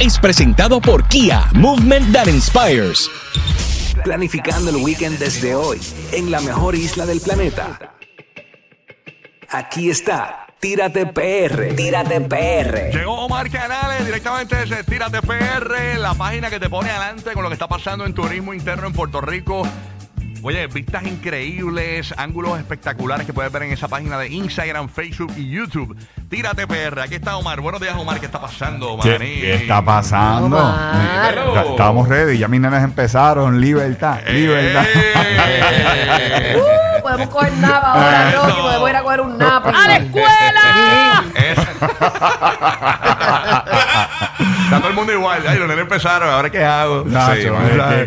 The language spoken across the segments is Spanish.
Es presentado por Kia, Movement That Inspires. Planificando el weekend desde hoy, en la mejor isla del planeta. Aquí está, Tírate PR, Tírate PR. Llegó Omar Canales directamente desde Tírate PR, la página que te pone adelante con lo que está pasando en turismo interno en Puerto Rico. Oye, vistas increíbles, ángulos espectaculares que puedes ver en esa página de Instagram, Facebook y YouTube. Tírate PR. Aquí está Omar. Buenos días, Omar. ¿Qué está pasando, ¿Qué, maní? qué está pasando? Omar. Estamos ready, ya mis nenes empezaron. Libertad, libertad. ¡Eh! Uh, podemos coger nap ahora. Rocky. Podemos ir a coger un nap. ¡A la escuela! Es- Está todo el mundo igual. Ay, los nenes empezaron. ¿Ahora qué hago? Nacho, Sí, ¿verdad?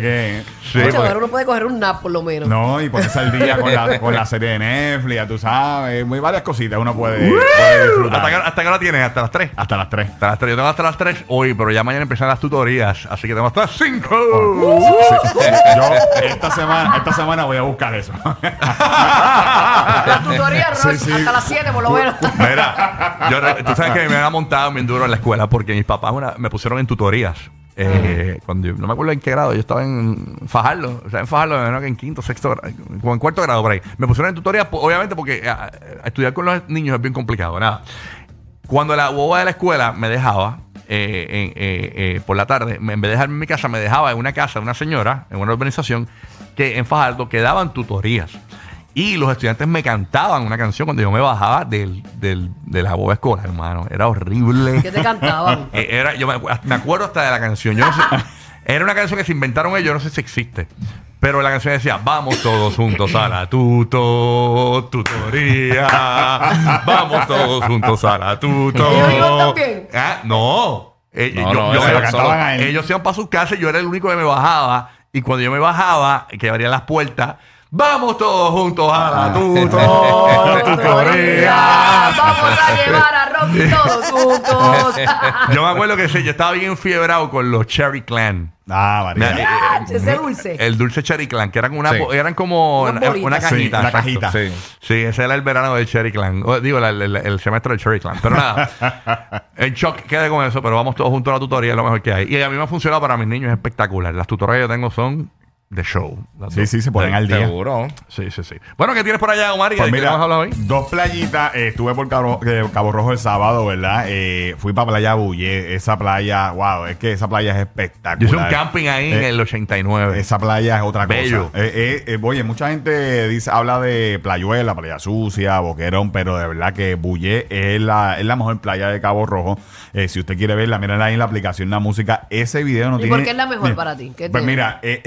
Sí, pues- ahora uno puede coger un nap por lo menos. No, y ponerse al día con la, con la serie de Netflix, ya tú sabes. Muy varias cositas uno puede, puede disfrutar. ¿Hasta qué, ¿Hasta qué hora tienes? ¿Hasta las 3? Hasta las 3. Hasta las 3. Yo tengo hasta las 3 hoy, pero ya mañana empiezan las tutorías. Así que tengo hasta las 5. Yo esta semana, esta semana voy a buscar eso. La tutoría, Rocky, Sí, sí. hasta las 7 por lo menos. Mira, yo, re- tú sabes que me han montado bien duro en la escuela porque mis papás una- me pusieron en tutorías. Eh, cuando no me acuerdo en qué grado, yo estaba en Fajardo, o sea, en Fajardo, me que en quinto, sexto grado, como en cuarto grado por ahí. Me pusieron en tutorías, po- obviamente, porque ah, estudiar con los niños es bien complicado, nada. Cuando la boba de la escuela me dejaba eh, eh, eh, por la tarde, en vez de dejarme en mi casa, me dejaba en una casa de una señora, en una urbanización, que en Fajardo que daban tutorías. Y los estudiantes me cantaban una canción cuando yo me bajaba del, del- de la boba escolar, hermano. Era horrible. ¿Qué te cantaban? Eh, Era, yo me, me acuerdo hasta de la canción. Yo no sé- era una canción que se inventaron ellos, yo no sé si existe. Pero la canción decía, vamos todos juntos a la tuto, tutoría. Vamos todos juntos a la tuto. ¿Ellos iban también? Ah, no. Eh, No, yo- no, yo ese me- lo era cantaban solo- a él. ellos iban para sus casas y yo era el único que me bajaba. Y cuando yo me bajaba, que abrían las puertas, vamos todos juntos a la tuto, tutoría. Vamos a llevar a Rocky todos juntos. Yo me acuerdo que sí, yo estaba bien fiebrado con los Cherry Clan. Ah, María. eh, Ah, ese dulce. El dulce Cherry Clan, que eran, una, Sí. eran como Unas una, bolitas. una Sí, cajita. una exacto. cajita. Sí. Sí, ese era el verano del Cherry Clan. O, digo, la- el, el- el semestre del Cherry Clan. Pero nada, en shock quedé con eso, pero vamos todos juntos a la tutoría, es lo mejor que hay. Y a mí me ha funcionado para mis niños, es espectacular. Las tutorías que yo tengo son de show. Las Sí, dos. sí, se ponen al día. Seguro. Sí, sí, sí. Bueno, ¿qué tienes por allá, Omar? ¿Y Pues de mira, vamos a hablar hoy? dos playitas. eh, estuve por Cabo, eh, Cabo Rojo el sábado, ¿verdad? Eh, fui para Playa Bulle. Esa playa, wow, es que esa playa es espectacular. Yo hice un camping ahí en Eh, el 89. Esa playa es otra Bello. cosa. Eh, eh, eh, oye, mucha gente dice, habla de Playuela, Playa Sucia, Boquerón, pero de verdad que Bulle es la, es la mejor playa de Cabo Rojo. Eh, si usted quiere verla, miren ahí en la aplicación La Música. Ese video no ¿Y tiene... por qué es la mejor Mira, para ti? ¿Qué Pues tiene? mira, eh,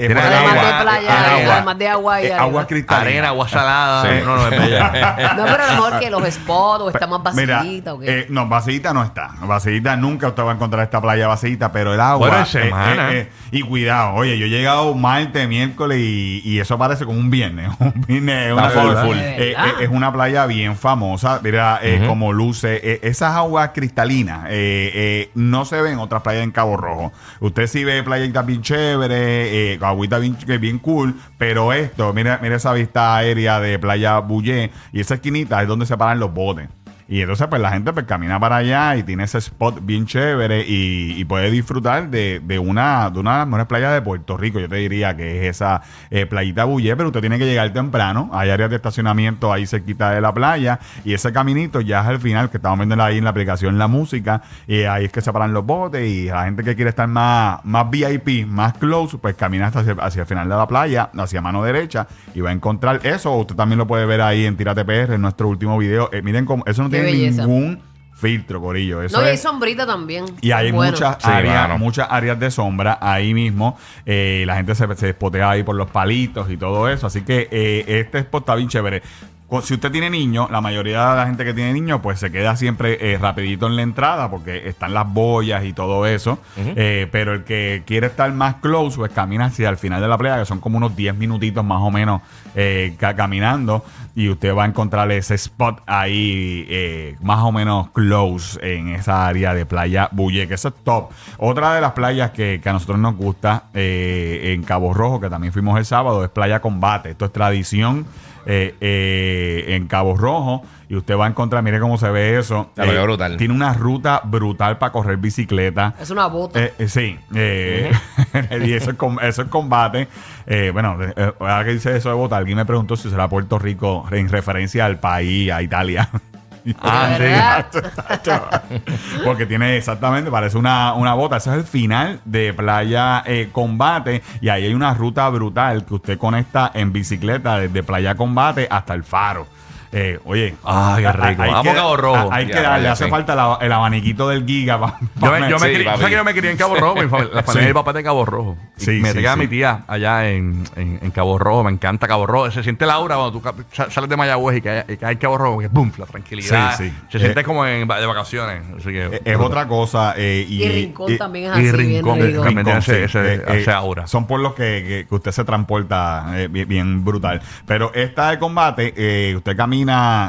agua, de playa, agua. además de agua y eh, arena. agua cristalina. Arena, agua salada. Sí. No, no, es bella. No, pero a lo mejor que los spots o está más Mira, vacíita o qué. eh, no, vacíita no está. Vacíita nunca usted va a encontrar esta playa vacíita, pero el agua. Eh, eh, eh, y cuidado, oye, yo he llegado martes, miércoles y, y eso parece como un viernes. Un viernes, una full, full. Eh, eh, es una playa bien famosa. Mira, eh, como luce. eh, esas aguas cristalinas eh, eh, no se ven en otras playas en Cabo Rojo. Usted sí ve playitas bien chévere, eh, agüita bien, ch- bien cool, pero esto, mira, mira esa vista aérea de Playa Bullé y esa esquinita es donde se paran los botes. Y entonces, pues la gente pues camina para allá y tiene ese spot bien chévere y, puede disfrutar de, de una, de una de las mejores playas de Puerto Rico. Yo te diría que es esa eh, playita Bullé, pero usted tiene que llegar temprano. Hay áreas de estacionamiento ahí cerquita de la playa y ese caminito ya es al final que estamos viendo ahí en la aplicación la música y ahí es que se paran los botes y la gente que quiere estar más, más VIP, más close, pues camina hasta hacia, el final de la playa, hacia mano derecha y va a encontrar eso. Usted también lo puede ver ahí en Tírate PR en nuestro último video. Eh, miren cómo eso no Qué tiene belleza. ningún filtro, Corillo. Eso No, y hay es- sombrita también. y hay Bueno. muchas Sí, áreas, muchas áreas de sombra ahí mismo. Eh, la gente se, se despotea ahí por los palitos y todo eso. Así que eh, este spot está bien chévere. Si usted tiene niños, la mayoría de la gente que tiene niños, pues se queda siempre eh, rapidito en la entrada porque están las boyas y todo eso. Eh, pero el que quiere estar más close, pues camina hacia el final de la playa, que son como unos 10 minutitos más o menos eh, ca- caminando. Y usted va a encontrar ese spot ahí eh, más o menos close en esa área de playa Bulle, que eso es top. Otra de las playas que, que a nosotros nos gusta eh, en Cabo Rojo, que también fuimos el sábado, es Playa Combate. Esto es tradición eh, eh, en Cabo Rojo. Y usted va a encontrar, mire cómo se ve eso. Brutal. Tiene una ruta brutal para correr bicicleta. Es una bota. Eh, eh, sí, eh, y eso es, com- eso es combate. Eh, bueno, eh, ahora que dice eso de bota, alguien me preguntó si será Puerto Rico en referencia al país, a Italia. Ah, sí. ¿Verdad? Porque tiene exactamente, parece una, una bota. Ese es el final de Playa eh, Combate. Y ahí hay una ruta brutal que usted conecta en bicicleta desde Playa Combate hasta el faro. Eh, oye, Ah, qué rico. hay Vamos que- a Cabo Rojo. Hay que darle, hace sí. falta la- el abaniquito del giga. pa- Yo me, yo me Sí, crié, papi. ¿sabes que yo me crié en Cabo Rojo? Mi familia, la familia Sí. de mi papá es de Cabo Rojo. Y Sí, me sí, queda mi tía allá en, en, en Cabo Rojo. Me encanta Cabo Rojo. Se siente la aura cuando tú sales de Mayagüez y caes y caes en Cabo Rojo. Que boom, la tranquilidad. Sí, sí. Se Eh, siente como en, de vacaciones. Así que, Eh, Es otra cosa. eh, y, Y Rincón y- también es y así, Rincón, bien tiene ese- eh, eh, aura. Son por los que, que- que usted se transporta eh, bien, brutal. Pero esta de combate, eh, usted camina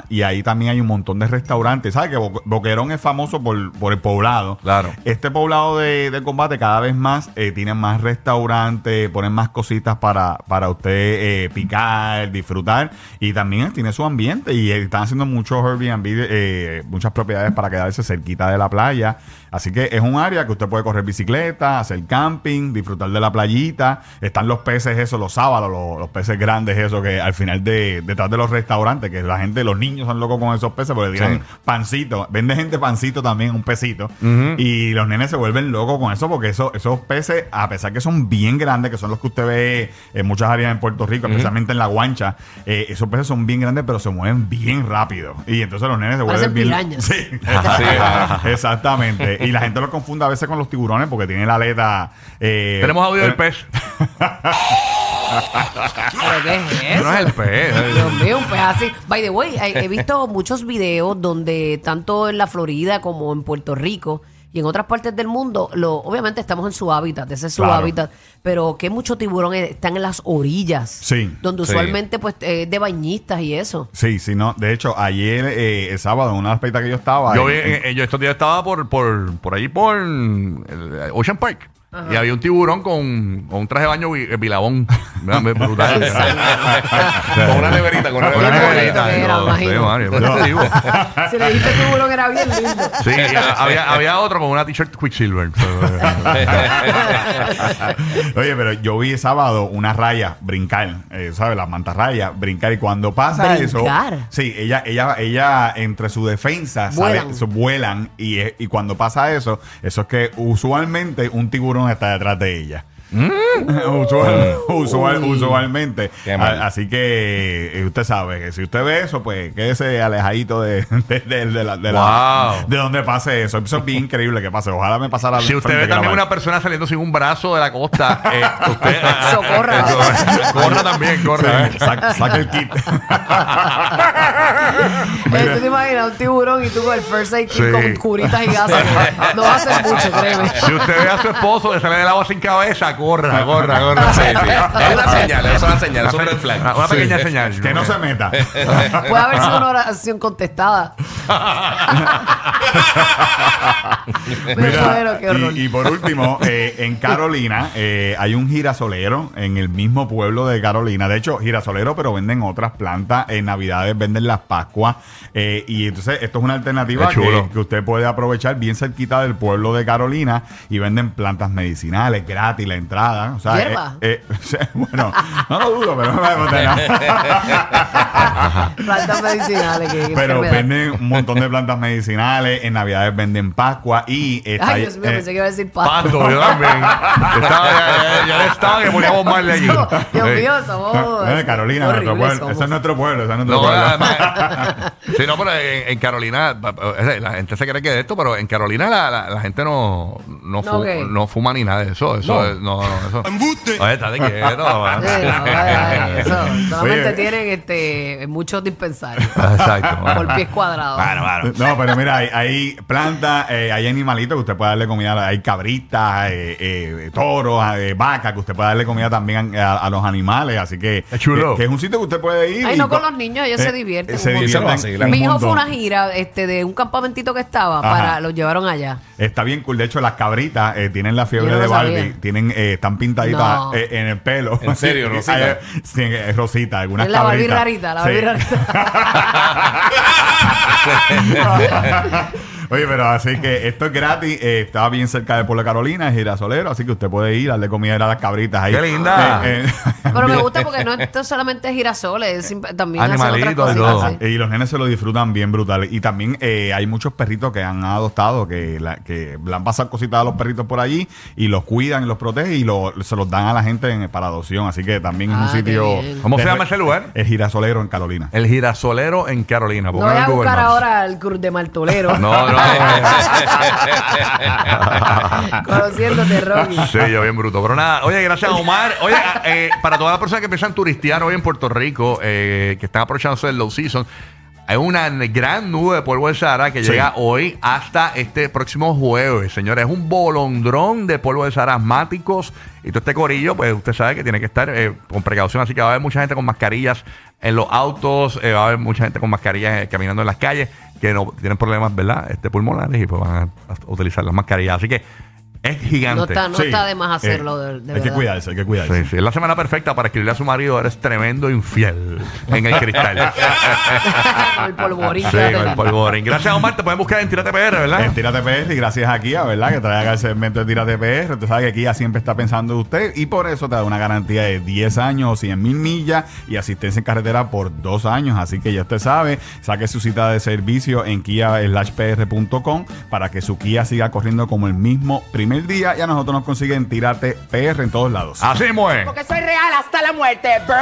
y ahí también hay un montón de restaurantes. ¿Sabe que Bo- Boquerón es famoso por, por el poblado? Claro. Este poblado de, de combate cada vez más eh, tiene más restaurantes, ponen más cositas para, para usted eh, picar, disfrutar. Y también tiene su ambiente. Y están haciendo muchos Airbnb, eh, muchas propiedades para quedarse cerquita de la playa. Así que es un área que usted puede correr bicicleta, hacer camping, disfrutar de la playita. Están los peces, esos, los sábalos, los, los peces grandes, eso que al final de detrás de los restaurantes, que la gente, los niños son locos con esos peces porque tiran Sí. pancito. Vende gente pancito también, un pesito. Y los nenes se vuelven locos con eso porque eso, esos peces, a pesar que son bien grandes, que son los que usted ve en muchas áreas en Puerto Rico, especialmente en la guancha, eh, esos peces son bien grandes, pero se mueven bien rápido. Y entonces los nenes se vuelven bien. pirañas. Sí, exactamente. Y la gente los confunde a veces con los tiburones porque tiene la aleta. eh, Tenemos audio del eh, pez. ¿Pero qué es eso? No es el pez. Dios mío, un pez así. By the way, he, he visto muchos videos donde tanto en la Florida como en Puerto Rico y en otras partes del mundo, lo, obviamente estamos en su hábitat, ese es su Claro. hábitat, pero que muchos tiburones están en las orillas. Sí, Donde sí. usualmente pues es de bañistas y eso. Sí, sí, no. De hecho, ayer, eh, el sábado, en una peitas que yo estaba. Yo, vi- en- en- eh, yo estos días estaba por, por, por ahí por el Ocean Park. Y había un tiburón con, con un traje de baño vi- bilabón. Mira, me- Brutal. Con una neverita, con una Con una Qué neverita. digo. Si le dijiste tiburón era bien lindo. Sí, y había, había otro con una t-shirt Quicksilver. Oye, pero yo vi el sábado una raya brincar, eh, ¿sabes? Las mantarrayas brincar. Y cuando pasa Brincar. eso. Sí, ella, ella, ella, entre su defensa. Vuelan. Eso, vuelan. Y, eh, y cuando pasa eso, eso es que usualmente un tiburón está detrás de ella. Usual- usual- Uy. usualmente. Qué mal. A- así que eh, usted sabe que si usted ve eso, pues quédese alejadito de, de, de- de la- de la- Wow. de donde pase eso. Eso es bien increíble que pase. Ojalá me pasara Si usted ve también una persona saliendo sin un brazo de la costa, eh, usted. Socorra. corra también, corra. eh. Saca, saca el kit. Eh, ¿Tú te imaginas un tiburón y tú con el first aid kit Sí. con curitas y gasas? No va a ser mucho, créeme. Si usted ve a su esposo que sale del agua sin cabeza, corra. Sí, sí. Es una señal, es una señal, es un red flag. Una, pequeña señal. Que no se meta. Puede haber sido una oración contestada. Pero bueno, y, y por último, eh, en Carolina eh, hay un girasolero en el mismo pueblo de Carolina. De hecho, girasolero, pero venden otras plantas. En Navidades venden las Pascuas. Eh, y entonces, esto es una alternativa Qué chulo. que, que usted puede aprovechar bien cerquita del pueblo de Carolina. Y venden plantas medicinales gratis, la entrada. O sea, ¿Hierba? eh, eh, bueno, no lo dudo, pero no me voy Plantas medicinales. Que, que Pero venden un montón de plantas medicinales. En Navidades venden Pascua. Y está Ay, Dios mío, eh, pensé que iba a decir pasto. Pato, yo también. Estaba, ya, ya, ya estaba que poníamos mal de allí. Dios Sí. mío, somos. Bueno, Carolina, nuestro pueblo. somos. Ese es nuestro pueblo. Ese es nuestro No, pueblo. además, sí, no, pero en, en Carolina, pa- la gente se cree que de esto, pero en Carolina la, la, la gente no, no, No, fu- ¿qué? no fuma ni nada de eso. Eso es- no, no, eso. Oye, estate quieto. Sí, no, ay, ay, eso, solamente Oye. tienen este, muchos dispensarios Exacto. por pies cuadrados. Bueno, bueno. No, pero mira, hay, hay plantas, eh, hay animalitos que usted puede darle comida. Hay cabritas, eh, eh, toros, eh, vacas, que usted puede darle comida también a, a los animales. Así que, Qué chulo. que, que es un sitio que usted puede ir. Ay, y no con co- los niños, ellos se divierten Eh, Se montón. divierten. Vacilan. un Mi hijo fue montón. una gira este, de un campamentito que estaba, Ajá. para los llevaron allá. Está bien cool. De hecho, las cabritas eh, tienen la fiebre Yo no de lo Barbie. sabía. Tienen, eh, están pintaditas No. eh, en el pelo. ¿En serio, Rosita? eh, Sí, eh, Rosita. Algunas Es la Barbie cabritas. rarita, la Barbie Sí. rarita. Oye, pero así que esto es gratis. eh, está bien cerca de Pueblo Carolina, es girasolero. Así que usted puede ir, darle comida a las cabritas ahí. ¡Qué linda! Eh, eh, Pero me gusta porque no esto solamente es girasoles, es simp- también hacen otras Animalitos y cositas. todo. sí. Y los nenes se lo disfrutan bien brutal. Y también eh, hay muchos perritos que han adoptado, que, la- que le han pasado cositas a los perritos por allí y los cuidan y los protegen y lo- se los dan a la gente en- para adopción. Así que también es Ah, un qué sitio. ¿Cómo se llama ese lugar? El girasolero en Carolina. El girasolero en Carolina. No voy a buscar ahora el Cruz de Martolero. No, no. Conociéndote, Rocky. Sí, yo bien bruto. Pero nada, oye, gracias Omar. Oye, eh, para todas las personas que empiezan a turistear hoy en Puerto Rico, eh, que están aprovechándose del low season, hay una gran nube de polvo de Sahara que Sí. llega hoy hasta este próximo jueves, señores. Es un bolondrón de polvo de Sahara asmáticos y todo este corillo, pues usted sabe que tiene que estar eh, con precaución, así que va a haber mucha gente con mascarillas en los autos, eh, va a haber mucha gente con mascarillas eh, caminando en las calles que no tienen problemas, ¿verdad? Este pulmonares y pues van a, a utilizar las mascarillas. Así que es gigante. No está, no Sí. está de más Eh, hacerlo, de, de hay verdad. que cuidarse, hay que cuidarse. Sí, sí, es la semana perfecta para escribirle a su marido, eres tremendo infiel en el cristal. El polvorín. sí, con el. Gracias, Omar. Te pueden buscar en Tírate PR, ¿verdad? En Tírate PR y gracias a Kia, ¿verdad? Que traiga el segmento de Tírate PR. Usted sabe que Kia siempre está pensando en usted y por eso te da una garantía de 10 años o 100 mil millas y asistencia en carretera por 2 años. Así que ya usted sabe, saque su cita de servicio en kia-pr.com para que su Kia siga corriendo como el mismo primer día y a nosotros nos consiguen Tírate PR en todos lados. Así, mueve. Porque soy real hasta la muerte. Brr.